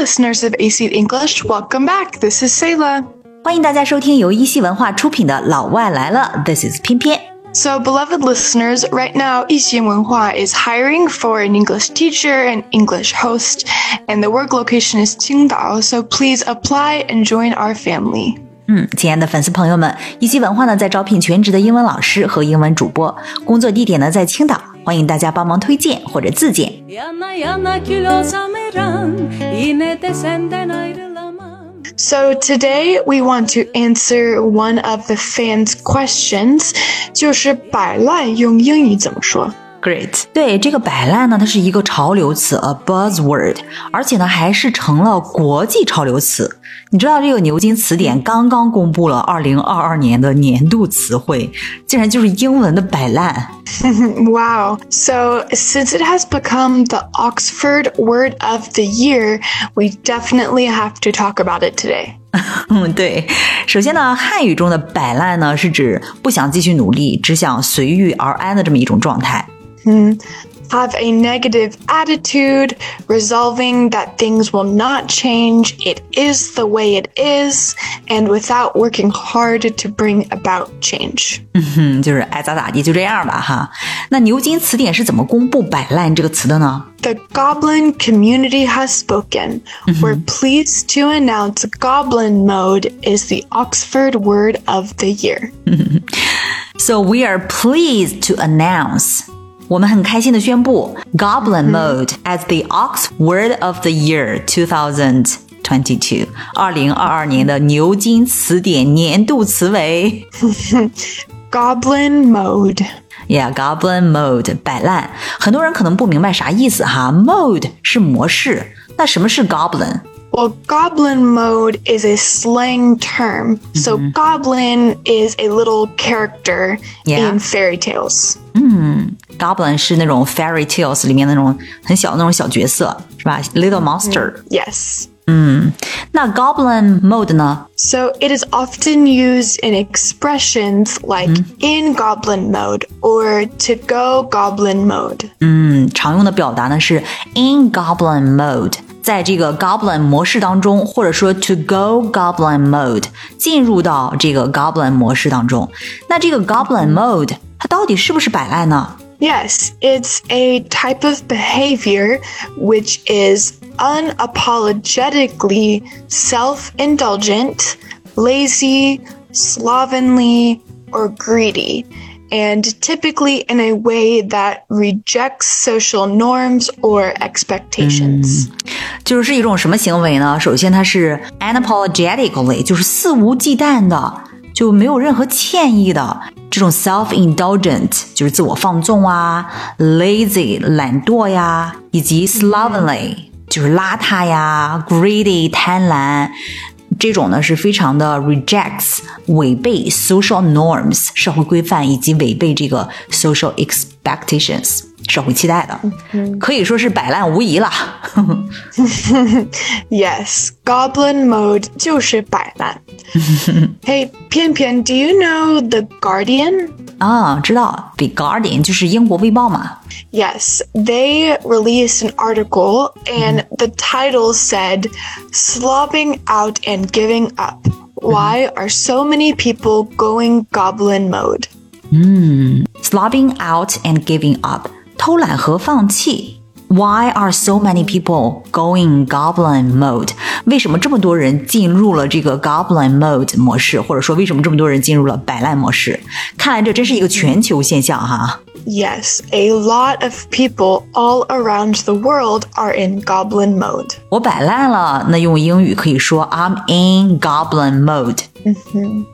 listeners of AC English, welcome back. This is Selah. 欢迎大家收听由一席文化出品的《老外来了》，This is 翩翩。So, beloved listeners, right now, Yixi Wenhua is hiring for an English teacher and English host, and the work location is Qingdao, so please apply and join our family. 嗯，亲爱的粉丝朋友们，一席文化呢在招聘全职的英文老师和英文主播，工作地点呢在青岛。欢迎大家帮忙推荐或者自荐。So, today we want to answer one of the fans' questions. 就是摆烂用英语怎么说？Great，对这个摆烂呢，它是一个潮流词，a buzzword，而且呢还是成了国际潮流词。你知道这个牛津词典刚刚公布了二零二二年的年度词汇，竟然就是英文的摆烂。Wow. So, since it has become the Oxford Word of the Year, we definitely have to talk about it today. 嗯，对。首先呢，汉语中的摆烂呢，是指不想继续努力，只想随遇而安的这么一种状态。Have a negative attitude, resolving that things will not change, it is the way it is, and without working hard to bring about change. 嗯，就是爱咋咋地，就这样吧哈。那牛津词典是怎么公布“摆烂”这个词的呢？ The Goblin community has spoken. We're pleased to announce Goblin mode is the Oxford Word of the Year. So we are pleased to announce. 我们很开心的宣布 Goblin Mode as the Ox Word of the Year 2022，二零二二年的牛津词典年度词为 Goblin mode. Yeah Goblin Mode 摆烂。很多人可能不明白啥意思哈，Mode 是模式，那什么是 Goblin？ Well, goblin mode is a slang term. So, goblin is a little character Yeah. in fairy tales. Goblin 是那种 fairy tales 里面那种很小的那种小角色，是吧？Little monster。 Yes. 那 Goblin Mode 呢？ So, it is often used in expressions like in goblin mode or to go goblin mode. 嗯，常用的表达呢是 in Goblin Mode，在这个 Goblin 模式当中，或者说 to go Goblin Mode，进入到这个 Goblin 模式当中。那这个 Goblin Mode 它到底是不是摆烂呢？ Yes, it's a type of behavior which is unapologetically self indulgent, lazy, slovenly, or greedy, and typically in a way that rejects social norms or expectations. 就是是一种什么行为呢？首先，它是 unapologetically，就是肆无忌惮的， 就没有任何歉意的这种 self-indulgent，就是自我放纵啊；lazy，懒惰呀；以及 slovenly，就是邋遢呀；greedy，贪婪。这种呢是非常的 rejects 违背 social norms 社会规范以及违背这个 social expectations 社会期待的，可以说是摆烂无疑了。 Yes, goblin mode 就是摆烂. hey, Pian Pian, do you know The Guardian? 啊，知道《The Guardian》就是英国卫报嘛。 Yes, they released an article and the title said, Slobbing out and giving up. Why are so many people going goblin mode? Slobbing out and giving up， 偷懒和放弃。Why are so many people going goblin mode？为什么这么多人进入了这个 goblin mode 模式，或者说为什么这么多人进入了摆烂模式？看来这真是一个全球现象哈。 Yes, a lot of people all around the world are in goblin mode. 我摆烂了，那用英语可以说 I'm in goblin mode。嗯哼。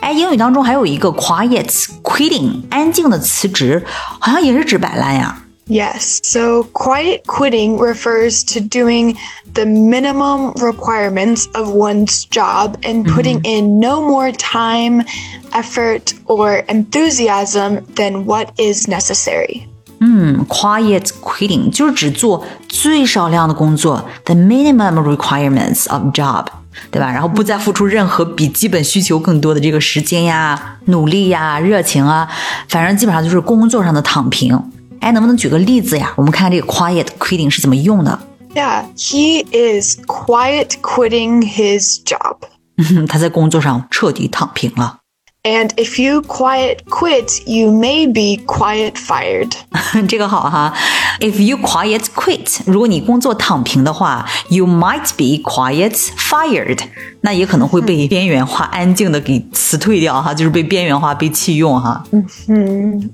哎，英语当中还有一个 quiet quitting，安静的辞职，好像也是指摆烂呀。 Yes, so quiet quitting refers to doing the minimum requirements of one's job and putting in no more time, effort, or enthusiasm than what is necessary. 嗯，quiet quitting 就是指做最少量的工作，the minimum requirements of job， 对吧？然后不再付出任何比基本需求更多的这个时间呀、努力呀、热情啊，反正基本上就是工作上的躺平。哎，能不能举个例子呀？我们看看这个 quiet quitting 是怎么用的？Yeah, he is quiet quitting his job. 他在工作上彻底躺平了。And if you quiet quit, you may be quiet fired. 这个好哈。If you quiet quit，如果你工作躺平的话，you might be quiet fired， 那也可能会被边缘化、安静的给辞退掉哈，就是被边缘化、被弃用哈。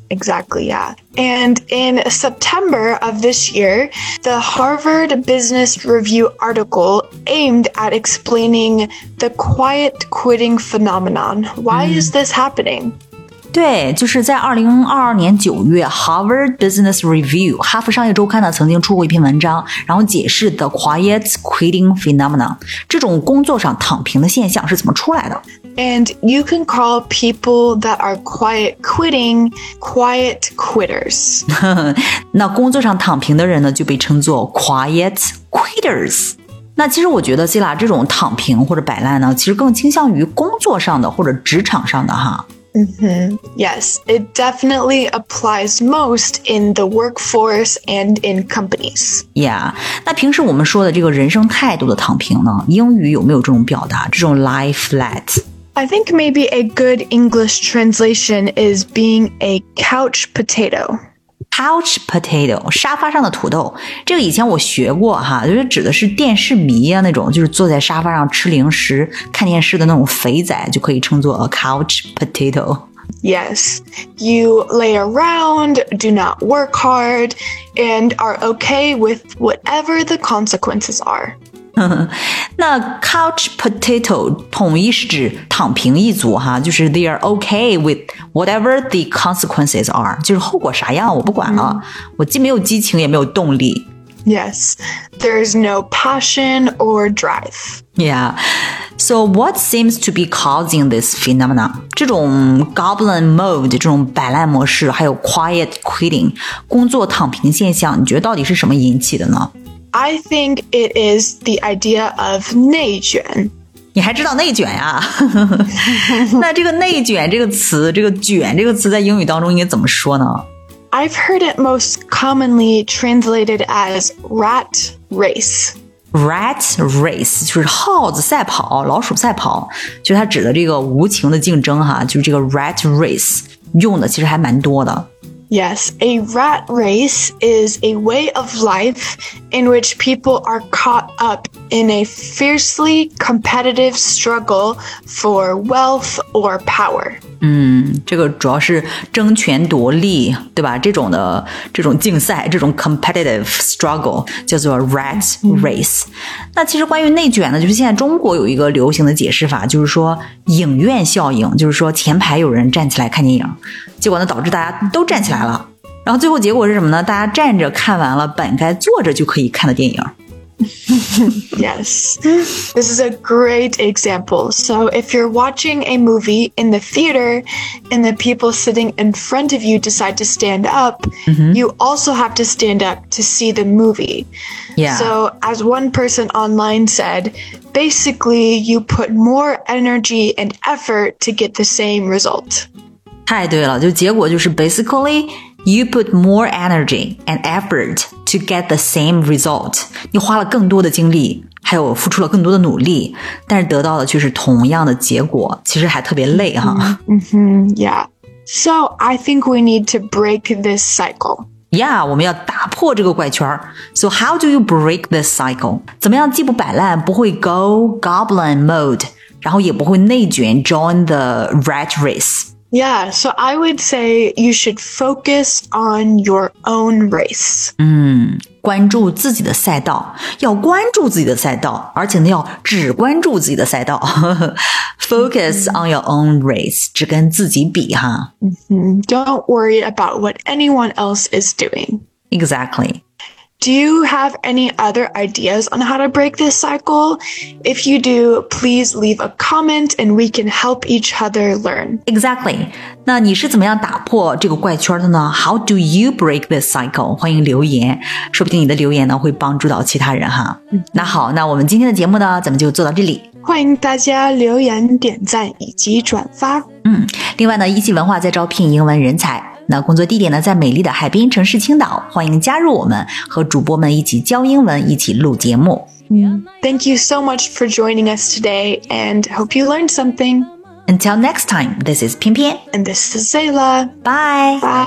Exactly, yeah. And in September of this year, the Harvard Business Review article aimed at explaining the quiet quitting phenomenon. Why is this happening? 对，就是在二零二二年九月，Harvard Business Review 哈佛商业周刊呢曾经出过一篇文章，然后解释 the quiet quitting phenomenon 这种工作上躺平的现象是怎么出来的。And you can call people that are quiet quitting quiet quitters. 那工作上躺平的人呢，就被称作 quiet quitters。那其实我觉得，希拉这种躺平或者摆烂呢，其实更倾向于工作上的或者职场上的哈。Yes, it definitely applies most in the workforce and in companies. Yeah，那平时我们说的这个人生态度的躺平呢，英语有没有这种表达？这种 lie flat？ I think maybe a good English translation is being a couch potato. Couch potato，沙发上的土豆，这个以前我学过哈，就是指的是电视迷啊那种，就是坐在沙发上吃零食、看电视的那种肥仔，就可以称作 a couch potato。 Yes, you lay around, do not work hard, and are okay with whatever the consequences are. 那 couch potato 统一是指躺平一族哈，就是 they are okay with whatever the consequences are，就是后果啥样我不管了，我既没有激情也没有动力。 Yes, there's no passion or drive. Yeah. So what seems to be causing this phenomena？这种 goblin mode 这种摆烂模式，还有 quiet quitting 工作躺平现象，你觉得到底是什么引起的呢？ I think it is the idea of 内卷.你还知道内卷呀、那这个内卷这个词，这个卷这个词在英语当中应该怎么说呢？ I've heard it most commonly translated as rat race. Rat race 就是耗子赛跑、老鼠赛跑，就是它指的这个无情的竞争哈，就是这个 rat race 用的其实还蛮多的。 Yes, a rat race is a way of life in which people are caught up in a fiercely competitive struggle for wealth or power. 嗯，这个主要是争权夺利，对吧？这种的这种竞赛，这种 competitive struggle 叫做 rat race。那其实关于内卷呢，就是现在中国有一个流行的解释法，就是说影院效应，就是说前排有人站起来看电影，结果呢导致大家都站起来了，然后最后结果是什么呢？大家站着看完了本该坐着就可以看的电影。Yes, this is a great example. So, if you're watching a movie in the theater and the people sitting in front of you decide to stand up, you also have to stand up to see the movie. Yeah. So, as one person online said, basically, you put more energy and effort to get the same result. 太对了，就结果就是 basically you put more energy and effort to get the same result。你花了更多的精力，还有付出了更多的努力，但是得到的却是同样的结果，其实还特别累哈。 Yeah. So, I think we need to break this cycle. Yeah，我们要打破这个怪圈儿。So how do you break this cycle？怎么样既不摆烂，不会 go goblin mode，然后也不会内卷 join the rat race？ Yeah, so I would say you should focus on your own race. 关注自己的赛道，要关注自己的赛道，而且呢，要只关注自己的赛道，focus on your own race，只跟自己比哈。 Don't worry about what anyone else is doing. Exactly. Do you have any other ideas on how to break this cycle? If you do, please leave a comment and we can help each other learn. Exactly. 那你是怎么样打破这个怪圈的呢？How do you break this cycle？欢迎留言，说不定你的留言呢会帮助到其他人哈。那好，那我们今天的节目呢，咱们就做到这里。欢迎大家留言、点赞以及转发。嗯，另外呢，一汽文化在招聘英文人才， 那工作地点呢，在美丽的海滨城市青岛，欢迎加入我们，和主播们一起教英文，一起录节目。Thank you so much for joining us today, and hope you learned something. Until next time, this is 翩翩 and this is Selah. Bye. Bye.